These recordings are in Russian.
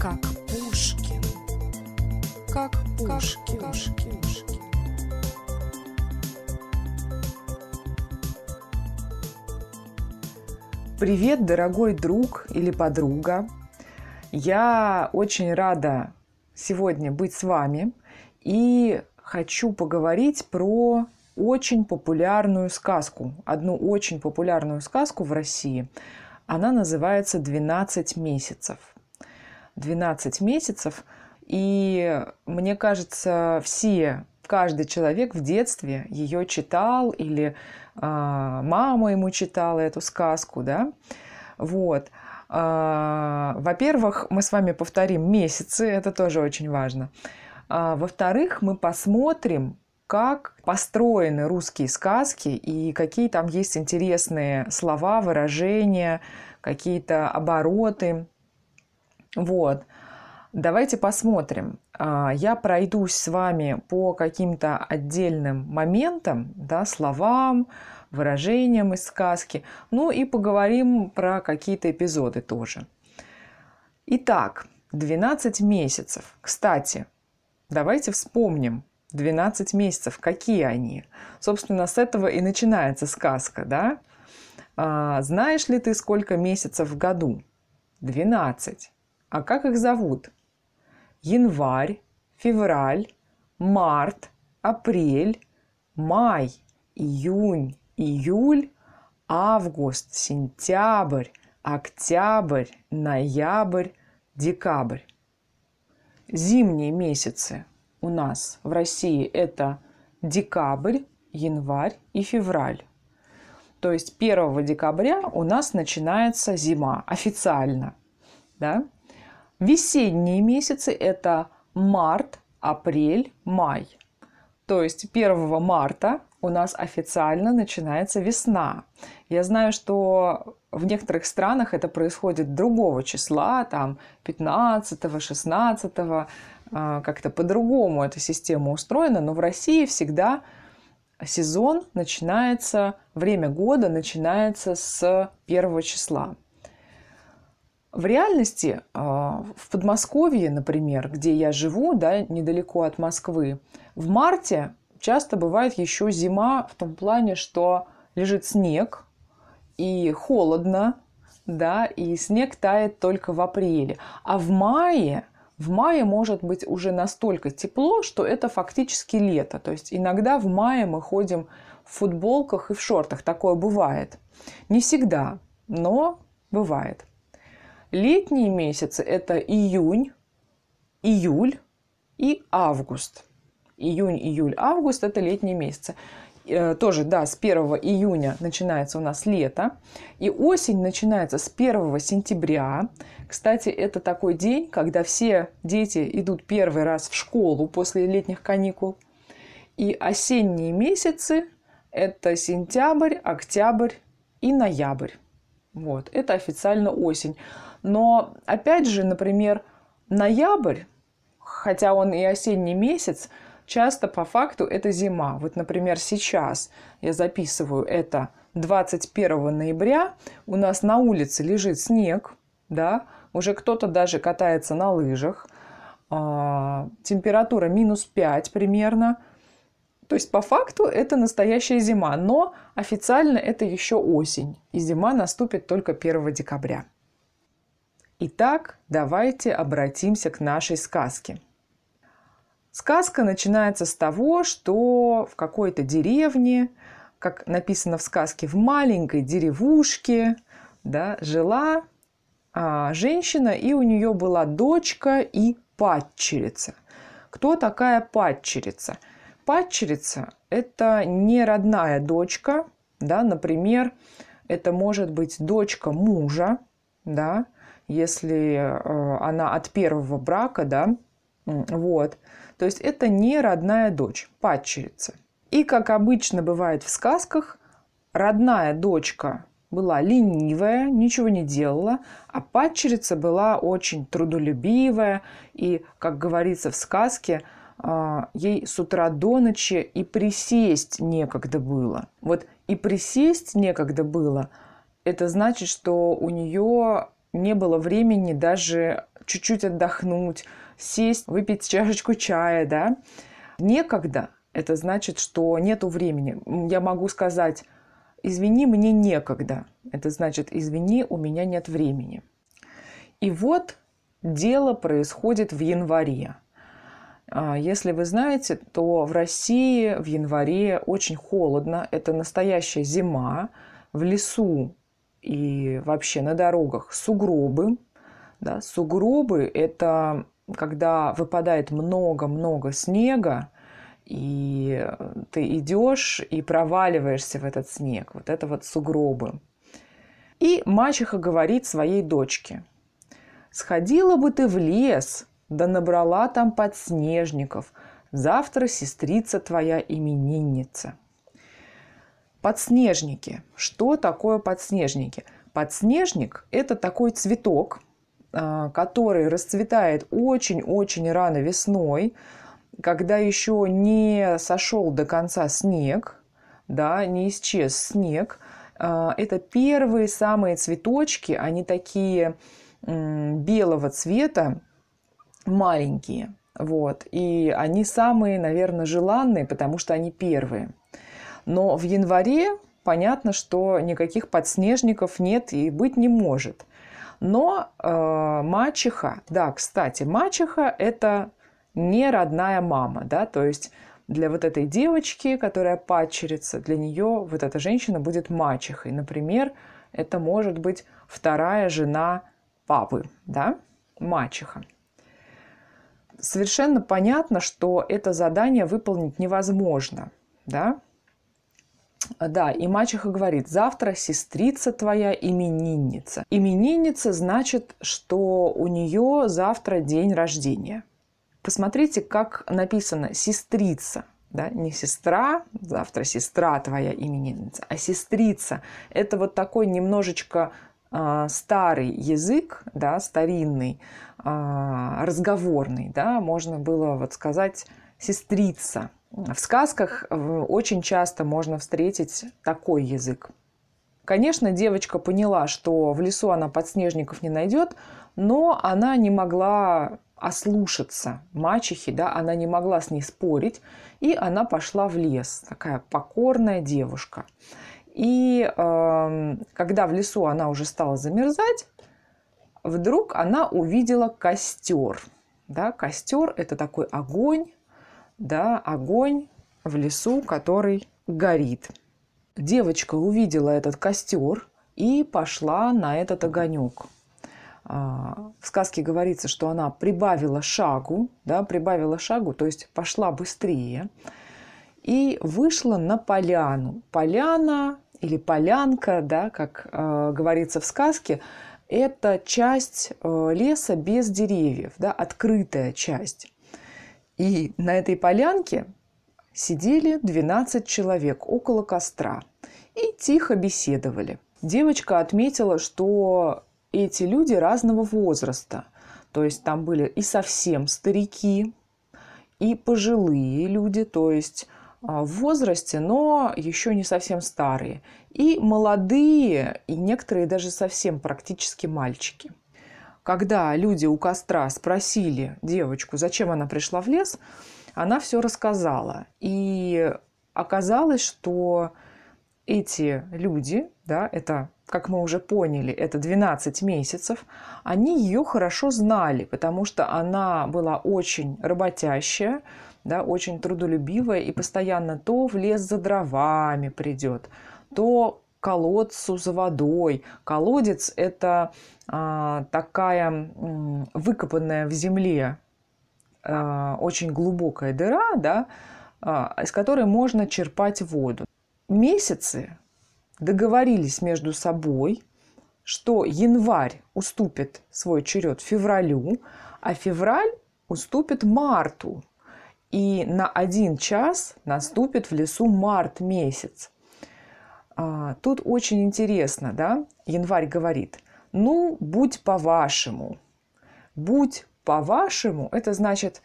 как Пушкин, как Пушкин. Пушкин. Привет, дорогой друг или подруга. Я очень рада сегодня быть с вами и хочу поговорить про очень популярную сказку, одну очень популярную сказку в России. Она называется «12 месяцев». 12 месяцев, и мне кажется, все, каждый человек в детстве ее читал или а, мама ему читала эту сказку, да, вот. А, во-первых, мы с вами повторим месяцы, это тоже очень важно. А, во-вторых, мы посмотрим, как построены русские сказки и какие там есть интересные слова, выражения, какие-то обороты. Вот. Давайте посмотрим. Я пройдусь с вами по каким-то отдельным моментам, да, словам, выражениям из сказки. Ну и поговорим про какие-то эпизоды тоже. Итак, 12 месяцев. Кстати, давайте вспомним 12 месяцев. Какие они? Собственно, с этого и начинается сказка, да? А, знаешь ли ты, сколько месяцев в году? 12. А как их зовут? Январь, февраль, март, апрель, май, июнь, июль, август, сентябрь, октябрь, ноябрь, декабрь. Зимние месяцы у нас в России это декабрь, январь и февраль. То есть 1 декабря у нас начинается зима официально. Да? Весенние месяцы это март, апрель, май. То есть 1 марта у нас официально начинается весна. Я знаю, что в некоторых странах это происходит другого числа, там 15, 16, а, как-то по-другому эта система устроена, но в России всегда сезон начинается, время года начинается с первого числа. В реальности а, в Подмосковье, например, где я живу, да, недалеко от Москвы, в марте часто бывает еще зима в том плане, что лежит снег и холодно, да, и снег тает только в апреле. А в мае, в мае может быть уже настолько тепло, что это фактически лето. То есть иногда в мае мы ходим в футболках и в шортах. Такое бывает. Не всегда, но бывает. Летние месяцы – это июнь, июль и август – июнь, июль, август – это летние месяцы. Э, тоже, да, с 1 июня начинается у нас лето, и осень начинается с 1 сентября. Кстати, это такой день, когда все дети идут первый раз в школу после летних каникул. И осенние месяцы – это сентябрь, октябрь и ноябрь. Вот, это официально осень. Но, опять же, например, ноябрь, хотя он и осенний месяц, часто по факту это зима. Вот, например, сейчас я записываю это 21 ноября, у нас на улице лежит снег, да, уже кто-то даже катается на лыжах, а, температура минус 5 примерно. То есть по факту это настоящая зима, но официально это еще осень, и зима наступит только 1 декабря. Итак, давайте обратимся к нашей сказке – Сказка начинается с того, что в какой-то деревне, как написано в сказке, в маленькой деревушке да, жила а, женщина, и у нее была дочка и падчерица. Кто такая падчерица? Падчерица – это не родная дочка, да, например, это может быть дочка мужа, да, если э, она от первого брака, да, вот. То есть это не родная дочь, падчерица. И, как обычно бывает в сказках, родная дочка была ленивая, ничего не делала, а падчерица была очень трудолюбивая и, как говорится в сказке, а, ей с утра до ночи и присесть некогда было. Вот и присесть некогда было, это значит, что у нее не было времени даже чуть-чуть отдохнуть, сесть, выпить чашечку чая, да. Некогда – это значит, что нету времени. Я могу сказать, извини, мне некогда. Это значит, извини, у меня нет времени. И вот дело происходит в январе. А, если вы знаете, то в России в январе очень холодно. Это настоящая зима. В лесу и вообще на дорогах сугробы. Да, сугробы – это когда выпадает много-много снега, и ты идешь и проваливаешься в этот снег. Вот это вот сугробы. И мачеха говорит своей дочке, «Сходила бы ты в лес, да набрала там подснежников. Завтра сестрица твоя именинница». Подснежники. Что такое подснежники? Подснежник – это такой цветок, а, который расцветает очень-очень рано весной, когда еще не сошел до конца снег, да, не исчез снег. А, это первые самые цветочки, они такие белого цвета, маленькие. Вот. И они самые, наверное, желанные, потому что они первые. Но в январе понятно, что никаких подснежников нет и быть не может. Но э, мачеха, да, кстати, мачеха – это не родная мама, да, то есть для вот этой девочки, которая падчерица, для нее вот эта женщина будет мачехой. Например, это может быть вторая жена папы, да, мачеха. Совершенно понятно, что это задание выполнить невозможно, да, да, и мачеха говорит, завтра сестрица твоя именинница. Именинница значит, что у нее завтра день рождения. Посмотрите, как написано сестрица. Да, не сестра, завтра сестра твоя именинница, а сестрица. Это вот такой немножечко э, старый язык, да, старинный, э, разговорный, да, можно было вот сказать сестрица. В сказках э, очень часто можно встретить такой язык. Конечно, девочка поняла, что в лесу она подснежников не найдет, но она не могла ослушаться мачехи, да, она не могла с ней спорить, и она пошла в лес, такая покорная девушка. И э, когда в лесу она уже стала замерзать, вдруг она увидела костер. Да, костер – это такой огонь, да, огонь в лесу, который горит. Девочка увидела этот костер и пошла на этот огонек. А, в сказке говорится, что она прибавила шагу, да, прибавила шагу, то есть пошла быстрее и вышла на поляну. Поляна или полянка, да, как э, говорится в сказке, это часть э, леса без деревьев, да, открытая часть. И на этой полянке сидели 12 человек около костра и тихо беседовали. Девочка отметила, что эти люди разного возраста. То есть там были и совсем старики, и пожилые люди, то есть а, в возрасте, но еще не совсем старые, и молодые, и некоторые даже совсем практически мальчики. Когда люди у костра спросили девочку, зачем она пришла в лес, она все рассказала. И оказалось, что эти люди, да, это, как мы уже поняли, это 12 месяцев, они ее хорошо знали, потому что она была очень работящая, да, очень трудолюбивая и постоянно то в лес за дровами придет, то колодцу за водой. Колодец – это а, такая м, выкопанная в земле а, очень глубокая дыра, да, а, из которой можно черпать воду. Месяцы договорились между собой, что январь уступит свой черед февралю, а февраль уступит марту. И на один час наступит в лесу март месяц. А, тут очень интересно, да? Январь говорит, ну, будь по-вашему. Будь по-вашему, это значит,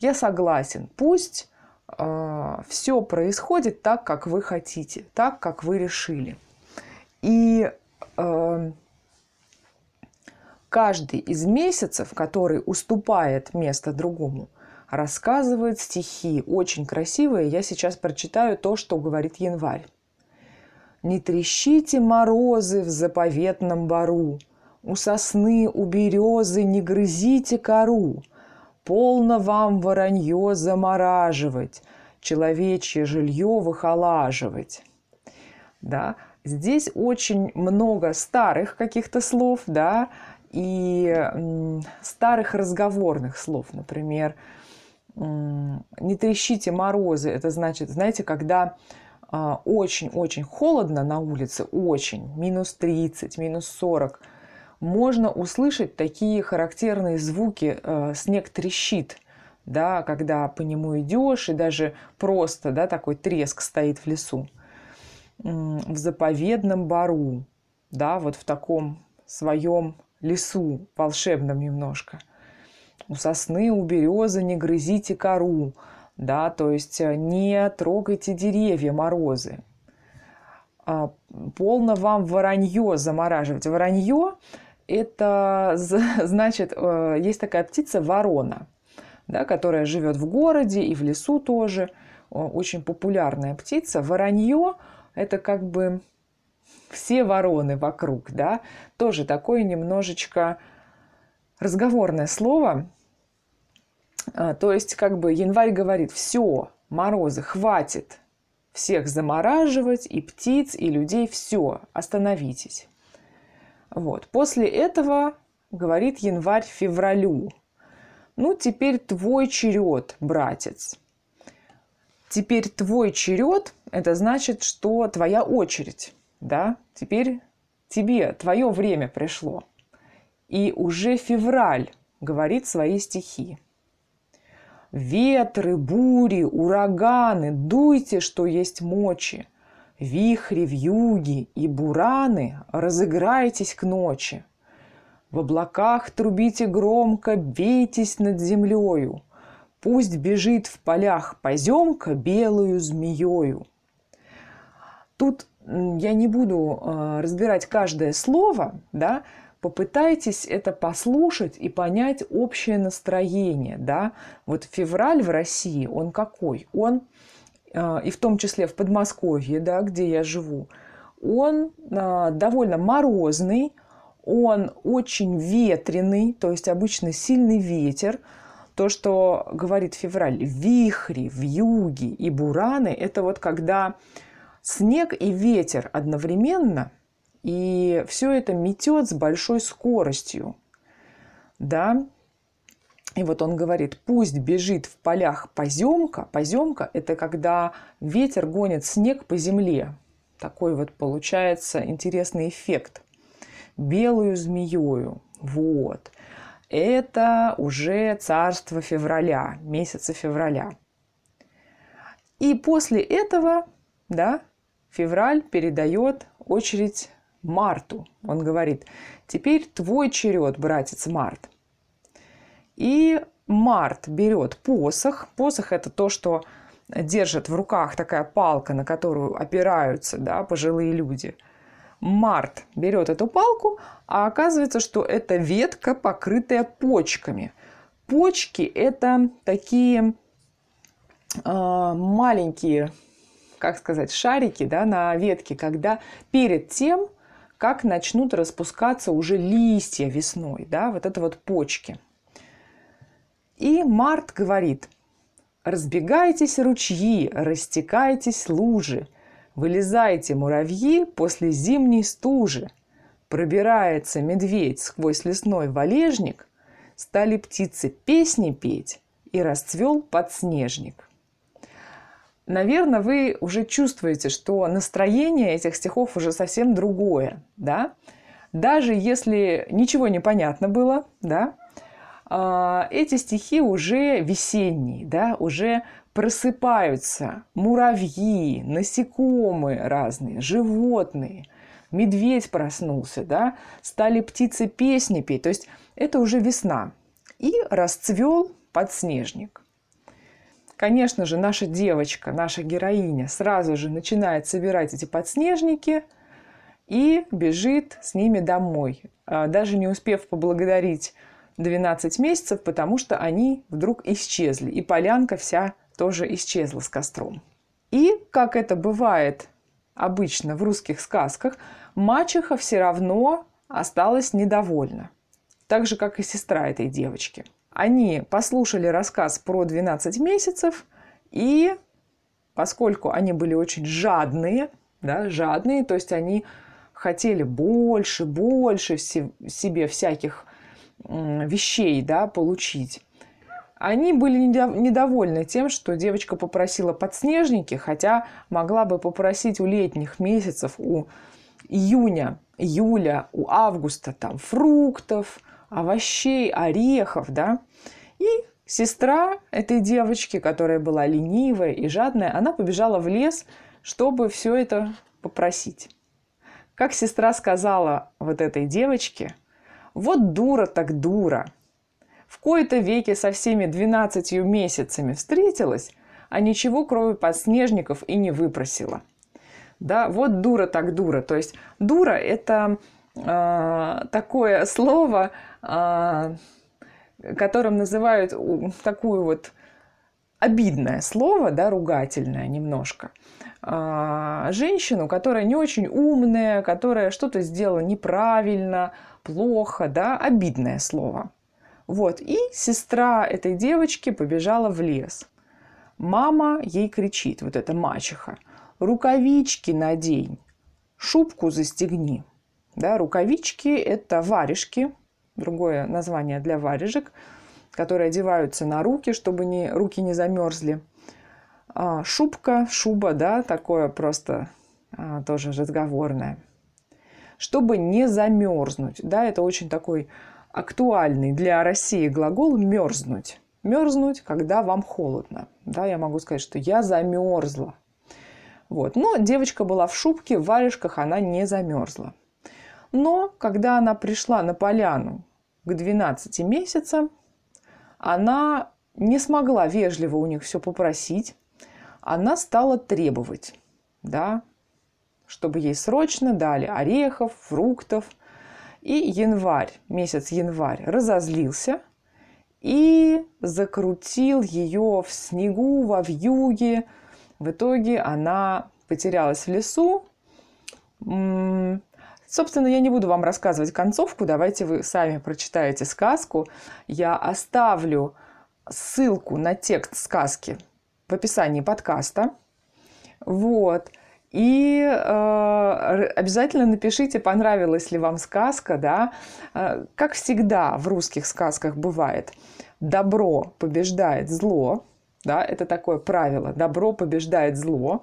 я согласен, пусть э, а, все происходит так, как вы хотите, так, как вы решили. И э, каждый из месяцев, который уступает место другому, рассказывает стихи, очень красивые. Я сейчас прочитаю то, что говорит январь. «Не трещите морозы в заповедном бару, у сосны, у березы не грызите кору, полно вам воронье замораживать, человечье жилье выхолаживать». Да, здесь очень много старых каких-то слов, да, и старых разговорных слов, например, не трещите морозы, это значит, знаете, когда очень-очень холодно на улице, очень, минус 30, минус 40, можно услышать такие характерные звуки э, «снег трещит», да, когда по нему идешь, и даже просто да, такой треск стоит в лесу. В заповедном бару, да, вот в таком своем лесу, волшебном немножко. У сосны, у березы не грызите кору, да, то есть э, не трогайте деревья, морозы. А, полно вам воронье замораживать. Воронье – это значит, э, есть такая птица ворона, да, которая живет в городе и в лесу тоже. Очень популярная птица. Воронье – это как бы все вороны вокруг, да, тоже такое немножечко разговорное слово. А, то есть, как бы январь говорит, все, морозы, хватит всех замораживать, и птиц, и людей, все, остановитесь. Вот. После этого говорит январь февралю. Ну, теперь твой черед, братец. Теперь твой черед, это значит, что твоя очередь да, теперь тебе, твое время пришло. И уже февраль говорит свои стихи. Ветры, бури, ураганы, дуйте, что есть мочи. Вихри, вьюги и бураны, разыграйтесь к ночи. В облаках трубите громко, бейтесь над землею. Пусть бежит в полях поземка белую змеёю. Тут я не буду э, разбирать каждое слово, да, попытайтесь это послушать и понять общее настроение, да. Вот февраль в России, он какой? Он, э, и в том числе в Подмосковье, да, где я живу, он э, довольно морозный, он очень ветреный, то есть обычно сильный ветер. То, что говорит февраль, вихри, вьюги и бураны, это вот когда снег и ветер одновременно, и все это метет с большой скоростью. Да, и вот он говорит, пусть бежит в полях поземка. Поземка – это когда ветер гонит снег по земле. Такой вот получается интересный эффект. Белую змеёю. Вот. Это уже царство февраля, месяца февраля. И после этого, да, Февраль передает очередь Марту. Он говорит, теперь твой черед, братец Март. И Март берет посох. Посох – это то, что держит в руках такая палка, на которую опираются да, пожилые люди. Март берет эту палку, а оказывается, что это ветка, покрытая почками. Почки – это такие э, маленькие как сказать, шарики да, на ветке, когда перед тем, как начнут распускаться уже листья весной, да, вот это вот почки. И Март говорит, разбегайтесь ручьи, растекайтесь лужи, вылезайте муравьи после зимней стужи. Пробирается медведь сквозь лесной валежник, стали птицы песни петь, и расцвел подснежник наверное, вы уже чувствуете, что настроение этих стихов уже совсем другое, да? Даже если ничего не понятно было, да, а, эти стихи уже весенние, да, уже просыпаются муравьи, насекомые разные, животные, медведь проснулся, да, стали птицы песни петь, то есть это уже весна. И расцвел подснежник. Конечно же, наша девочка, наша героиня сразу же начинает собирать эти подснежники и бежит с ними домой, а, даже не успев поблагодарить 12 месяцев, потому что они вдруг исчезли, и полянка вся тоже исчезла с костром. И, как это бывает обычно в русских сказках, мачеха все равно осталась недовольна, так же, как и сестра этой девочки. Они послушали рассказ про 12 месяцев, и поскольку они были очень жадные, да, жадные, то есть они хотели больше, больше себе всяких вещей да, получить, они были недовольны тем, что девочка попросила подснежники, хотя могла бы попросить у летних месяцев, у июня, июля, у августа там фруктов, овощей, орехов, да. И сестра этой девочки, которая была ленивая и жадная, она побежала в лес, чтобы все это попросить. Как сестра сказала вот этой девочке, вот дура так дура. В кои-то веке со всеми двенадцатью месяцами встретилась, а ничего кроме подснежников и не выпросила. Да, вот дура так дура. То есть дура – это э, такое слово, э, которым называют такую вот обидное слово, да, ругательное немножко. А, женщину, которая не очень умная, которая что-то сделала неправильно, плохо, да, обидное слово. Вот, и сестра этой девочки побежала в лес. Мама ей кричит, вот эта мачеха, рукавички надень, шубку застегни. Да, рукавички – это варежки, другое название для варежек, которые одеваются на руки, чтобы не, руки не замерзли – а, шубка, шуба, да, такое просто а, тоже разговорное. Чтобы не замерзнуть, да, это очень такой актуальный для России глагол мерзнуть. Мерзнуть, когда вам холодно. Да, я могу сказать, что я замерзла. Вот. Но девочка была в шубке, в варежках она не замерзла. Но когда она пришла на поляну к 12 месяцам, она не смогла вежливо у них все попросить она стала требовать, да, чтобы ей срочно дали орехов, фруктов. И январь, месяц январь, разозлился и закрутил ее в снегу, во вьюге. В итоге она потерялась в лесу. Собственно, я не буду вам рассказывать концовку, давайте вы сами прочитаете сказку. Я оставлю ссылку на текст сказки в описании подкаста. Вот. И э, обязательно напишите, понравилась ли вам сказка, да. Э, как всегда в русских сказках бывает, добро побеждает зло, да, это такое правило, добро побеждает зло,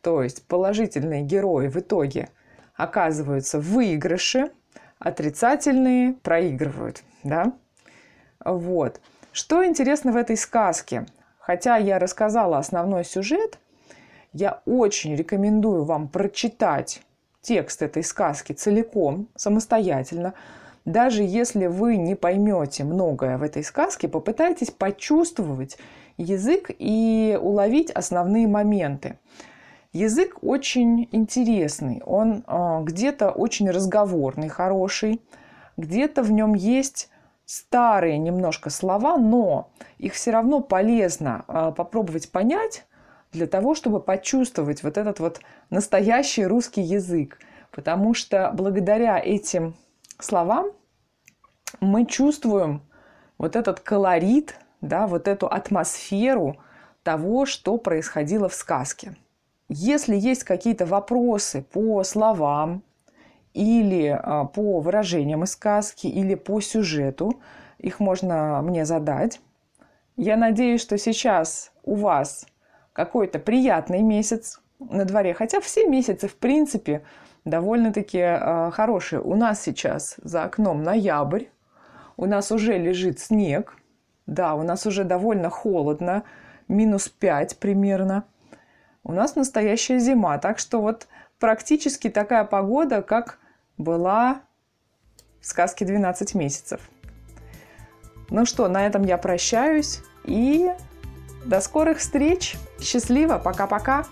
то есть положительные герои в итоге оказываются в выигрыше, отрицательные проигрывают, да. Вот. Что интересно в этой сказке? Хотя я рассказала основной сюжет, я очень рекомендую вам прочитать текст этой сказки целиком, самостоятельно. Даже если вы не поймете многое в этой сказке, попытайтесь почувствовать язык и уловить основные моменты. Язык очень интересный, он э, где-то очень разговорный, хороший, где-то в нем есть старые немножко слова, но их все равно полезно а, попробовать понять для того, чтобы почувствовать вот этот вот настоящий русский язык. Потому что благодаря этим словам мы чувствуем вот этот колорит, да, вот эту атмосферу того, что происходило в сказке. Если есть какие-то вопросы по словам, или а, по выражениям из сказки, или по сюжету. Их можно мне задать. Я надеюсь, что сейчас у вас какой-то приятный месяц на дворе, хотя все месяцы, в принципе, довольно-таки э, хорошие. У нас сейчас за окном ноябрь, у нас уже лежит снег, да, у нас уже довольно холодно, минус 5 примерно. У нас настоящая зима, так что вот практически такая погода, как была в сказке «12 месяцев». Ну что, на этом я прощаюсь и до скорых встреч. Счастливо, пока-пока.